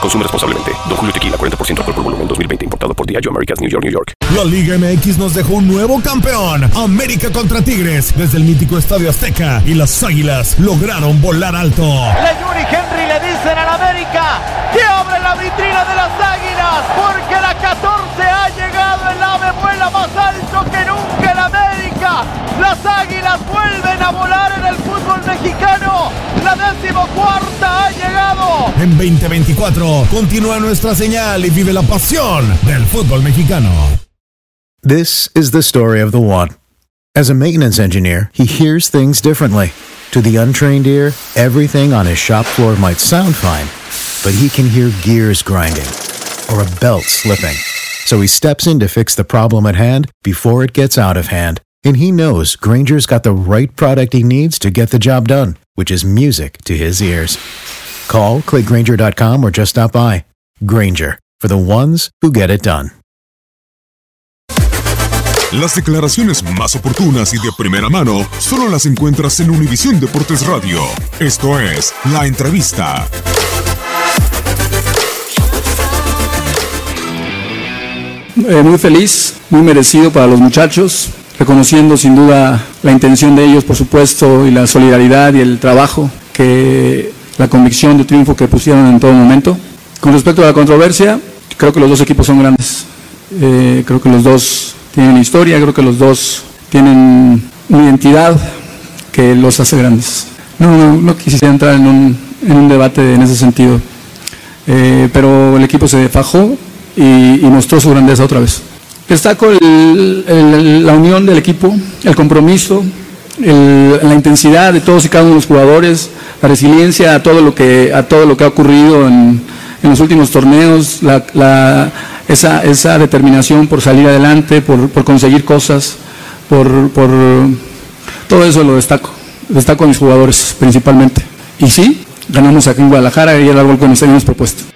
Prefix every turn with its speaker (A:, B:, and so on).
A: Consume responsablemente. Don Julio Tequila, 40% alcohol por volumen, 2020. Importado por Diageo Americas, New York, New York.
B: La Liga MX nos dejó un nuevo campeón. América contra Tigres. Desde el mítico Estadio Azteca. Y las Águilas lograron volar alto.
C: Le Yuri Henry le dicen al América que abre la vitrina de las Águilas. Porque la 14 ha llegado. El ave vuela más alto que nunca en América. Las Águilas vuelven a volar en el fútbol mexicano. La decimocuarta ha llegado.
B: En 2024 continúa nuestra señal y vive la pasión del fútbol mexicano.
D: This is the story of the one. As a maintenance engineer, he hears things differently. To the untrained ear, everything on his shop floor might sound fine, but he can hear gears grinding or a belt slipping. So he steps in to fix the problem at hand before it gets out of hand. And he knows Granger's got the right product he needs to get the job done, which is music to his ears. Call, clickgranger.com, or just stop by. Granger, for the ones who get it done.
E: Las declaraciones más oportunas y de primera mano solo las encuentras en Univisión Deportes Radio. Esto es La Entrevista.
F: Eh, muy feliz, muy merecido para los muchachos, reconociendo sin duda la intención de ellos, por supuesto, y la solidaridad y el trabajo, que la convicción de triunfo que pusieron en todo momento. Con respecto a la controversia, creo que los dos equipos son grandes. Eh, creo que los dos tienen historia, creo que los dos tienen una identidad que los hace grandes. No, no, no quisiera entrar en un, en un debate en ese sentido, Eh, pero el equipo se fajó y, y mostró su grandeza otra vez. Destaco el- la unión del equipo, el compromiso, la intensidad de todos y cada uno de los jugadores, la resiliencia a todo lo que, a todo lo que ha ocurrido en, los últimos torneos, esa, determinación por salir adelante, por, conseguir cosas, por, por todo eso lo destaco. Destaco a mis jugadores principalmente. Y sí, ganamos aquí en Guadalajara y era algo que nos habíamos propuesto.